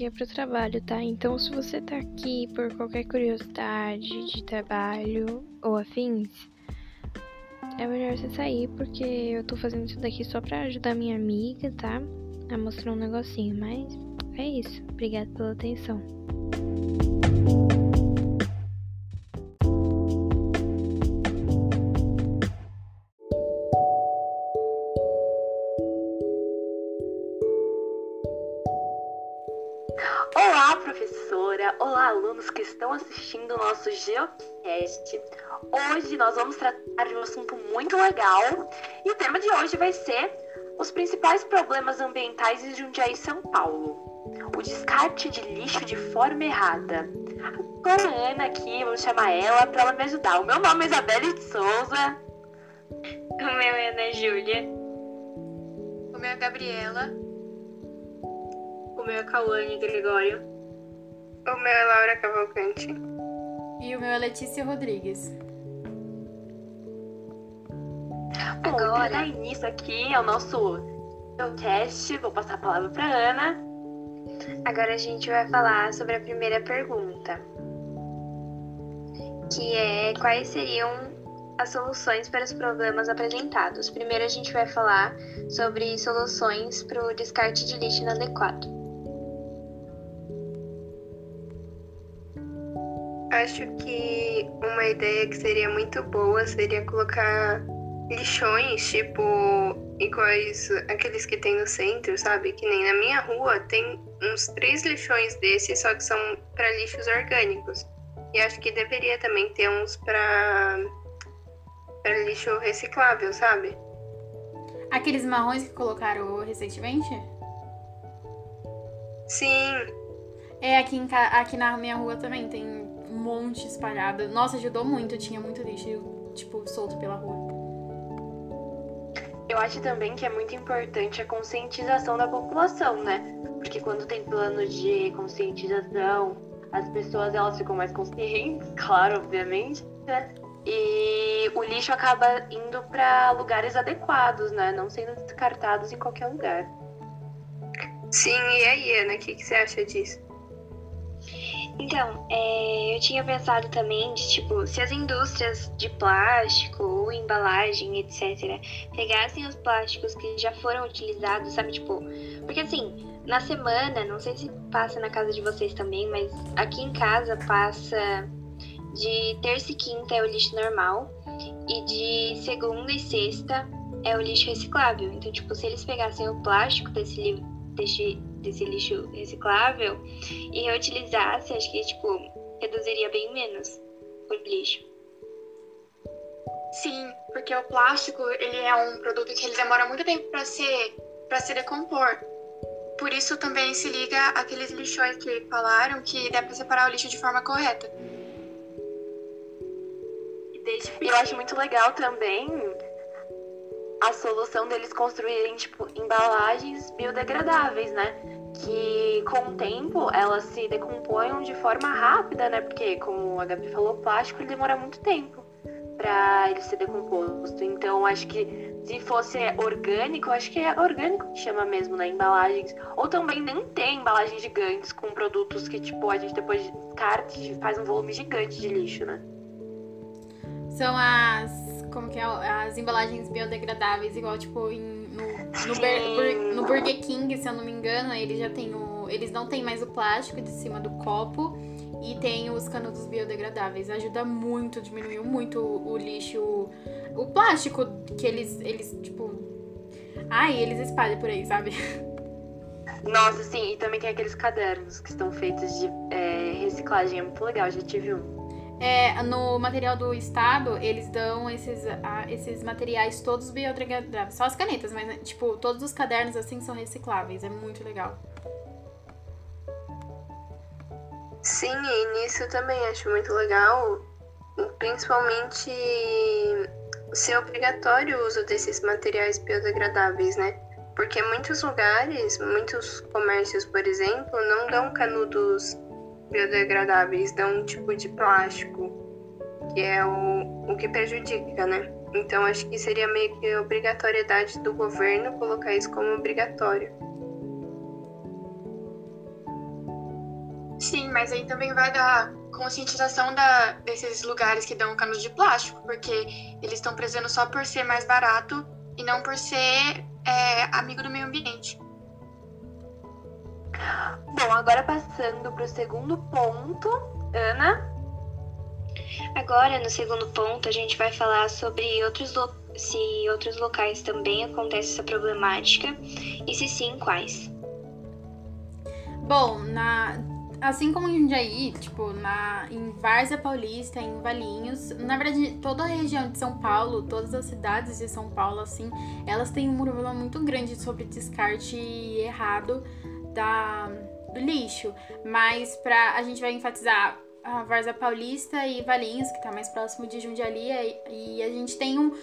aqui é pro trabalho, tá? Então, se você tá aqui por qualquer curiosidade de trabalho ou afins, é melhor você sair, porque eu tô fazendo isso daqui só pra ajudar minha amiga, tá? A mostrar um negocinho, mas é isso. Obrigada pela atenção. Olá, professora! Olá, alunos que estão assistindo o nosso Geocast. Hoje nós vamos tratar de um assunto muito legal e o tema de hoje vai ser os principais problemas ambientais em Jundiaí, São Paulo. O descarte de lixo de forma errada. Com a Ana aqui, vamos chamar ela para ela me ajudar. O meu nome é Isabelle de Souza. O meu é Ana Júlia. O meu é Gabriela. O meu é Cauane Gregório. O meu é Laura Cavalcante. E o meu é Letícia Rodrigues. Bom, Agora... para dar início aqui ao nosso podcast, vou passar a palavra para Ana. Agora a gente vai falar sobre a primeira pergunta, que é quais seriam as soluções para os problemas apresentados. Primeiro a gente vai falar sobre soluções para o descarte de lixo inadequado. Acho que uma ideia que seria muito boa seria colocar lixões, tipo, iguais aqueles que tem no centro, sabe? Que nem na minha rua tem uns três lixões desses, só que são para lixos orgânicos. E acho que deveria também ter uns para para lixo reciclável, sabe? Aqueles marrons que colocaram recentemente? Sim. É, aqui, em, aqui na minha rua também tem monte espalhado. Nossa, ajudou muito, tinha muito lixo, tipo, solto pela rua. Eu acho também que é muito importante a conscientização da população, né? Porque quando tem plano de conscientização, as pessoas elas ficam mais conscientes, claro, obviamente, né? E o lixo acaba indo para lugares adequados, né? Não sendo descartados em qualquer lugar. Sim, e aí, Ana, o que, que você acha disso? Então, é, eu tinha pensado também de, tipo, se as indústrias de plástico ou embalagem, etc., pegassem os plásticos que já foram utilizados, sabe, tipo... Porque, assim, na semana, não sei se passa na casa de vocês também, mas aqui em casa passa de terça e quinta é o lixo normal e de segunda e sexta é o lixo reciclável. Então, tipo, se eles pegassem o plástico desse, desse desse lixo reciclável e reutilizasse, acho que, tipo, reduziria bem menos o lixo. Sim, porque o plástico, ele é um produto que ele demora muito tempo para se, pra se decompor. Por isso também se liga aqueles lixões que falaram que dá para separar o lixo de forma correta. E eu acho muito legal também a solução deles construírem, tipo, embalagens biodegradáveis, né? Que com o tempo elas se decompõem de forma rápida, né? Porque, como a Gabi falou, o plástico demora muito tempo para ele ser decomposto. Então, acho que se fosse orgânico, acho que é orgânico que chama mesmo, né? Embalagens. Ou também nem tem embalagens gigantes com produtos que, tipo, a gente depois descarte faz um volume gigante de lixo, né? São as como que é as embalagens biodegradáveis, igual tipo em, no, no, Bur no, Burger King, se eu não me engano, eles já tem o. Eles não tem mais o plástico de cima do copo e tem os canudos biodegradáveis. Ajuda muito, diminuiu muito o, o lixo. O plástico que eles, eles, tipo. Ai, eles espalham por aí, sabe? Nossa, sim, e também tem aqueles cadernos que estão feitos de é, reciclagem, é muito legal, já tive um. É, no material do Estado, eles dão esses, esses materiais todos biodegradáveis. Só as canetas, mas, tipo, todos os cadernos, assim, são recicláveis. É muito legal. Sim, e nisso também acho muito legal, principalmente ser obrigatório o uso desses materiais biodegradáveis, né? Porque muitos lugares, muitos comércios, por exemplo, não dão canudos biodegradáveis dão um tipo de plástico, que é o, o que prejudica, né? Então acho que seria meio que obrigatoriedade do governo colocar isso como obrigatório. Sim, mas aí também vai dar conscientização da, desses lugares que dão canos de plástico, porque eles estão prezando só por ser mais barato e não por ser é, amigo do meio ambiente. Bom, agora passando para o segundo ponto, Ana. Agora, no segundo ponto, a gente vai falar sobre outros se outros locais também acontece essa problemática e se sim, quais. Bom, na assim como em Jundiaí, tipo, na, em Várzea Paulista, em Valinhos, na verdade, toda a região de São Paulo, todas as cidades de São Paulo, assim, elas têm um problema muito grande sobre descarte errado da, do lixo. Mas pra, a gente vai enfatizar a Várzea Paulista e Valinhos, que tá mais próximo de Jundiaí, e a gente tem um,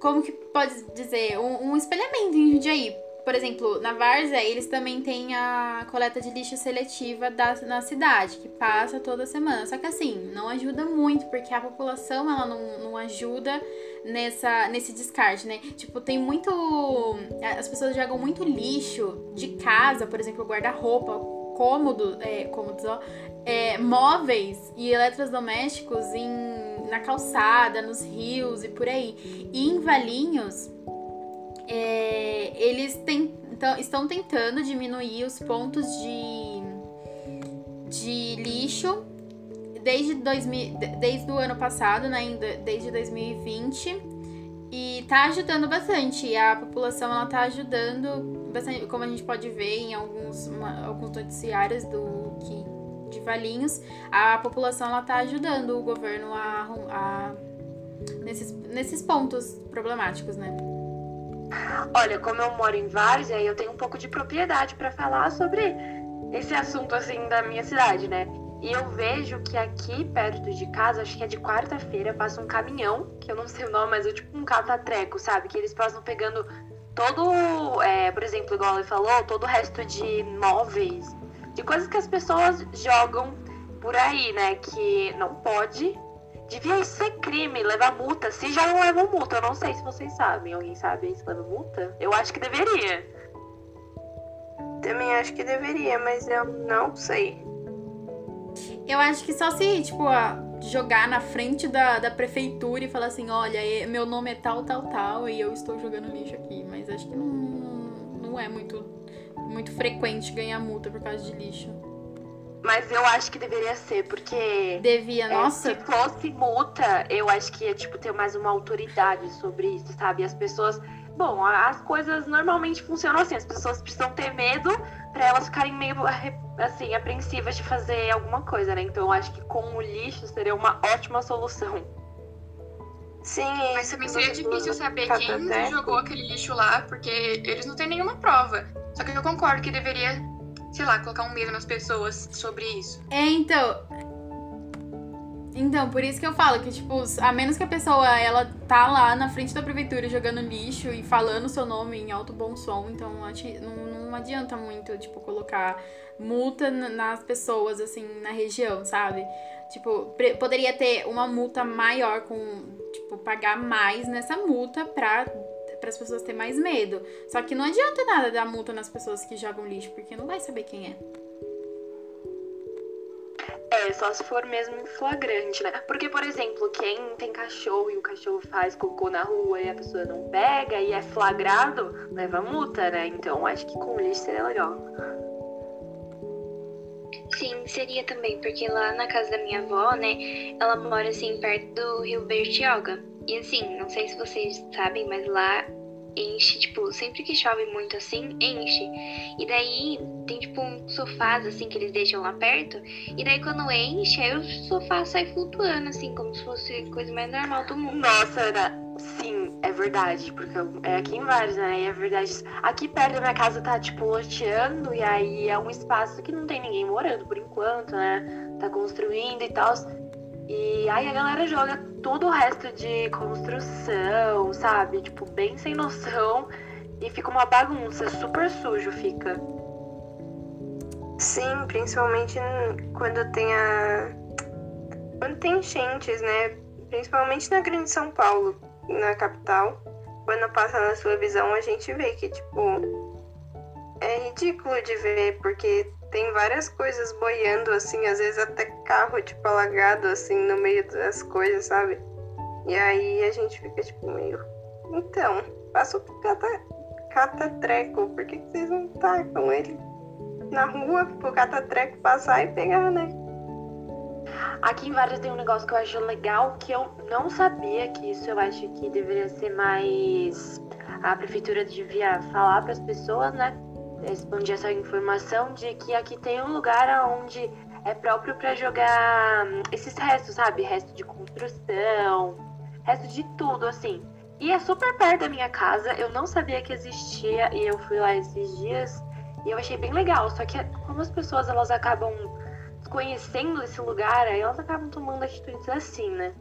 como que pode dizer, um, um espelhamento em Jundiaí, por exemplo, na Várzea, eles também têm a coleta de lixo seletiva da, na cidade, que passa toda semana. Só que assim, não ajuda muito, porque a população ela não, não ajuda nessa, nesse descarte, né? Tipo, tem muito. As pessoas jogam muito lixo de casa, por exemplo, guarda-roupa, cômodo, é, cômodos, ó, é, móveis e eletrodomésticos em, na calçada, nos rios e por aí. E em Valinhos é, eles então, estão tentando diminuir os pontos de, de lixo desde, 2000, desde o ano passado, né, desde 2020. E tá ajudando bastante. A população ela tá ajudando bastante, como a gente pode ver em alguns, uma, alguns noticiários do que, de Valinhos, a população ela tá ajudando o governo a, a nesses, nesses pontos problemáticos, né? Olha, como eu moro em Várzea, eu tenho um pouco de propriedade para falar sobre esse assunto assim da minha cidade, né? E eu vejo que aqui perto de casa, acho que é de quarta-feira, passa um caminhão, que eu não sei o nome, mas é tipo um catatreco, sabe? Que eles passam pegando todo, é, por exemplo, igual ele falou, todo o resto de móveis, de coisas que as pessoas jogam por aí, né? Que não pode Devia ser crime levar multa. Se já não levam multa, eu não sei se vocês sabem. Alguém sabe se leva multa? Eu acho que deveria. Também acho que deveria, mas eu não sei. Eu acho que só se, tipo, jogar na frente da, da prefeitura e falar assim, olha, meu nome é tal, tal, tal, e eu estou jogando lixo aqui. Mas acho que não, não é muito, muito frequente ganhar multa por causa de lixo. Mas eu acho que deveria ser, porque. Devia, é, nossa. Se fosse multa, eu acho que ia, tipo, ter mais uma autoridade sobre isso, sabe? As pessoas. Bom, as coisas normalmente funcionam assim, as pessoas precisam ter medo para elas ficarem meio assim, apreensivas de fazer alguma coisa, né? Então eu acho que com o lixo seria uma ótima solução. Sim, mas também seria difícil saber quem jogou aquele lixo lá, porque eles não têm nenhuma prova. Só que eu concordo que deveria sei lá, colocar um medo nas pessoas sobre isso. É, então. Então, por isso que eu falo que, tipo, a menos que a pessoa, ela tá lá na frente da prefeitura jogando lixo e falando seu nome em alto bom som, então não, não adianta muito, tipo, colocar multa nas pessoas, assim, na região, sabe? Tipo, poderia ter uma multa maior com, tipo, pagar mais nessa multa pra para as pessoas terem mais medo. Só que não adianta nada dar multa nas pessoas que jogam lixo, porque não vai saber quem é. É, só se for mesmo flagrante, né? Porque, por exemplo, quem tem cachorro e o cachorro faz cocô na rua e a pessoa não pega e é flagrado, leva multa, né? Então acho que com lixo seria legal. Sim, seria também, porque lá na casa da minha avó, né, ela mora assim perto do Rio Bertioga. E assim, não sei se vocês sabem, mas lá enche, tipo, sempre que chove muito assim, enche. E daí tem tipo um sofás assim que eles deixam lá perto. E daí quando enche, aí o sofá sai flutuando, assim, como se fosse coisa mais normal do mundo. Nossa, Ana, sim, é verdade. Porque é aqui em Vários, né? E é verdade. Aqui perto da minha casa tá, tipo, loteando, e aí é um espaço que não tem ninguém morando por enquanto, né? Tá construindo e tal. E aí a galera joga todo o resto de construção, sabe? Tipo, bem sem noção. E fica uma bagunça, super sujo fica. Sim, principalmente quando tem a. Quando tem enchentes, né? Principalmente na Grande São Paulo, na capital. Quando passa na sua visão, a gente vê que, tipo. É ridículo de ver, porque tem várias coisas boiando, assim, às vezes até carro, tipo, alagado, assim, no meio das coisas, sabe? E aí a gente fica, tipo, meio. Então, passa o cata, catatreco, por que, que vocês não tacam ele na rua pro catatreco passar e pegar, né? Aqui em Vargas tem um negócio que eu acho legal, que eu não sabia que isso eu acho que deveria ser mais. A prefeitura devia falar para as pessoas, né? Expandir essa informação de que aqui tem um lugar onde é próprio para jogar hum, esses restos, sabe? Resto de construção, resto de tudo, assim. E é super perto da minha casa, eu não sabia que existia e eu fui lá esses dias e eu achei bem legal. Só que como as pessoas elas acabam conhecendo esse lugar, aí elas acabam tomando atitudes assim, né?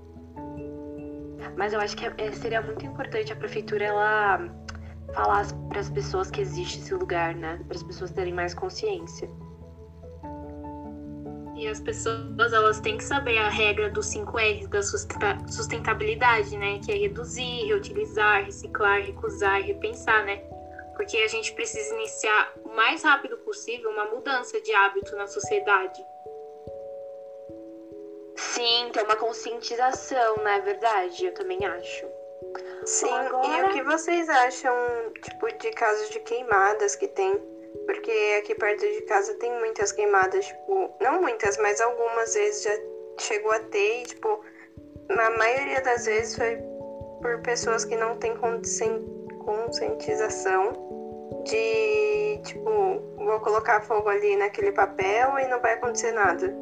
Mas eu acho que é, seria muito importante a prefeitura ela falar para as pessoas que existe esse lugar, né? Para as pessoas terem mais consciência. E as pessoas elas têm que saber a regra dos 5 R da sustentabilidade, né? Que é reduzir, reutilizar, reciclar, recusar repensar, né? Porque a gente precisa iniciar o mais rápido possível uma mudança de hábito na sociedade. Sim, tem uma conscientização, não é verdade? Eu também acho. Sim, agora... e o que vocês acham, tipo, de casos de queimadas que tem? Porque aqui perto de casa tem muitas queimadas, tipo, não muitas, mas algumas vezes já chegou a ter, e, tipo, na maioria das vezes foi por pessoas que não têm conscientização de, tipo, vou colocar fogo ali naquele papel e não vai acontecer nada.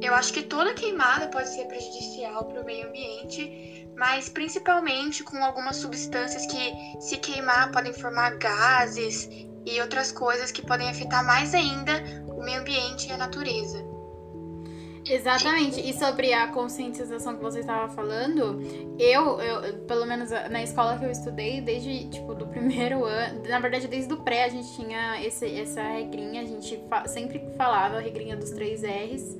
Eu acho que toda queimada pode ser prejudicial para o meio ambiente, mas principalmente com algumas substâncias que, se queimar, podem formar gases e outras coisas que podem afetar mais ainda o meio ambiente e a natureza. Exatamente. E sobre a conscientização que você estava falando, eu, eu, pelo menos na escola que eu estudei, desde tipo do primeiro ano, na verdade desde o pré a gente tinha esse, essa regrinha, a gente fa sempre falava a regrinha dos três R's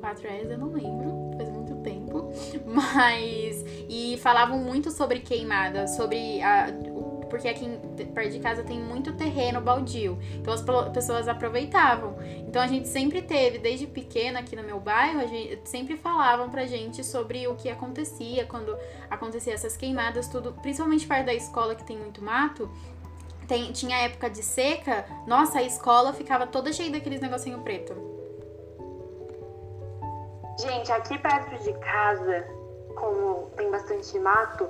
4 R's eu não lembro, tempo. Mas. E falavam muito sobre queimada, sobre a, porque aqui perto de casa tem muito terreno baldio. Então as pessoas aproveitavam. Então a gente sempre teve, desde pequena aqui no meu bairro, a gente sempre falavam pra gente sobre o que acontecia quando acontecia essas queimadas, tudo, principalmente perto da escola que tem muito mato. Tem, tinha época de seca, nossa, a escola ficava toda cheia daqueles negocinho preto. Gente, aqui perto de casa, como tem bastante mato,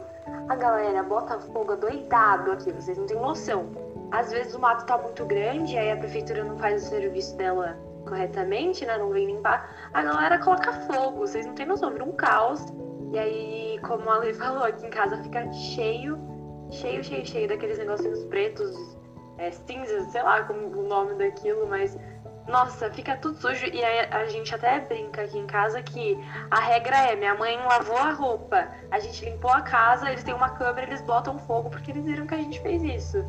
a galera bota fogo doidado aqui, vocês não têm noção. Às vezes o mato tá muito grande, aí a prefeitura não faz o serviço dela corretamente, né? Não vem limpar. A galera coloca fogo, vocês não têm noção, vira um caos. E aí, como a Lei falou, aqui em casa fica cheio, cheio, cheio, cheio daqueles negocinhos pretos, é, cinzas, sei lá como o nome daquilo, mas nossa, fica tudo sujo. E a, a gente até brinca aqui em casa que a regra é: minha mãe lavou a roupa, a gente limpou a casa, eles têm uma câmera, eles botam fogo porque eles viram que a gente fez isso.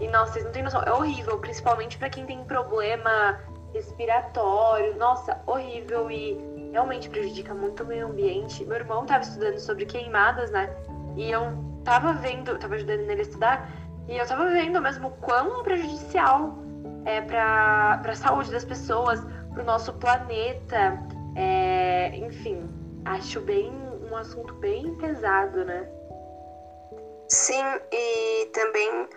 E nossa, vocês não têm noção, é horrível, principalmente para quem tem problema respiratório. Nossa, horrível e realmente prejudica muito o meio ambiente. Meu irmão tava estudando sobre queimadas, né? E eu tava vendo, tava ajudando ele a estudar, e eu tava vendo mesmo quão prejudicial é, para a saúde das pessoas, para o nosso planeta. É, enfim, acho bem um assunto bem pesado, né? Sim, e também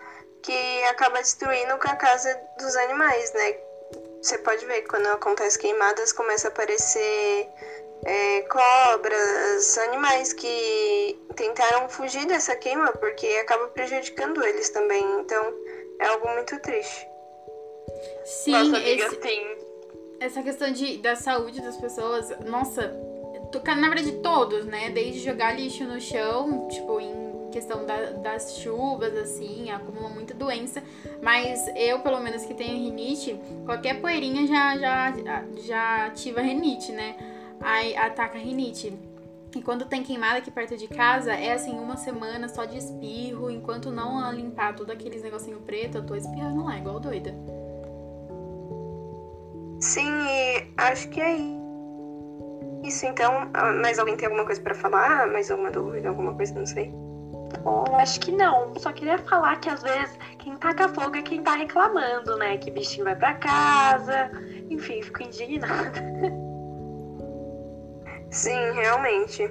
que acaba destruindo com a casa dos animais, né? Você pode ver quando acontece queimadas começa a aparecer é, cobras, animais que tentaram fugir dessa queima porque acaba prejudicando eles também. Então é algo muito triste. Sim, nossa amiga, esse, sim. Essa questão de, da saúde das pessoas, nossa, na verdade todos, né? Desde jogar lixo no chão, tipo, em questão da, das chuvas, assim, acumula muita doença. Mas eu, pelo menos que tenho rinite, qualquer poeirinha já, já, já ativa rinite, né? Aí ataca rinite. E quando tem queimada aqui perto de casa, é assim, uma semana só de espirro. Enquanto não limpar todos aqueles negocinho preto, eu tô espirrando lá, igual doida. Sim, acho que é isso. Então, ah, mais alguém tem alguma coisa para falar? Mais alguma dúvida, alguma coisa? Não sei. Pô, acho que não. Só queria falar que às vezes quem taca fogo é quem tá reclamando, né? Que bichinho vai pra casa. Enfim, fico indignada. Sim, realmente.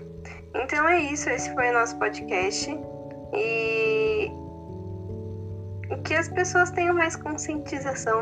Então é isso, esse foi o nosso podcast. E que as pessoas tenham mais conscientização, né?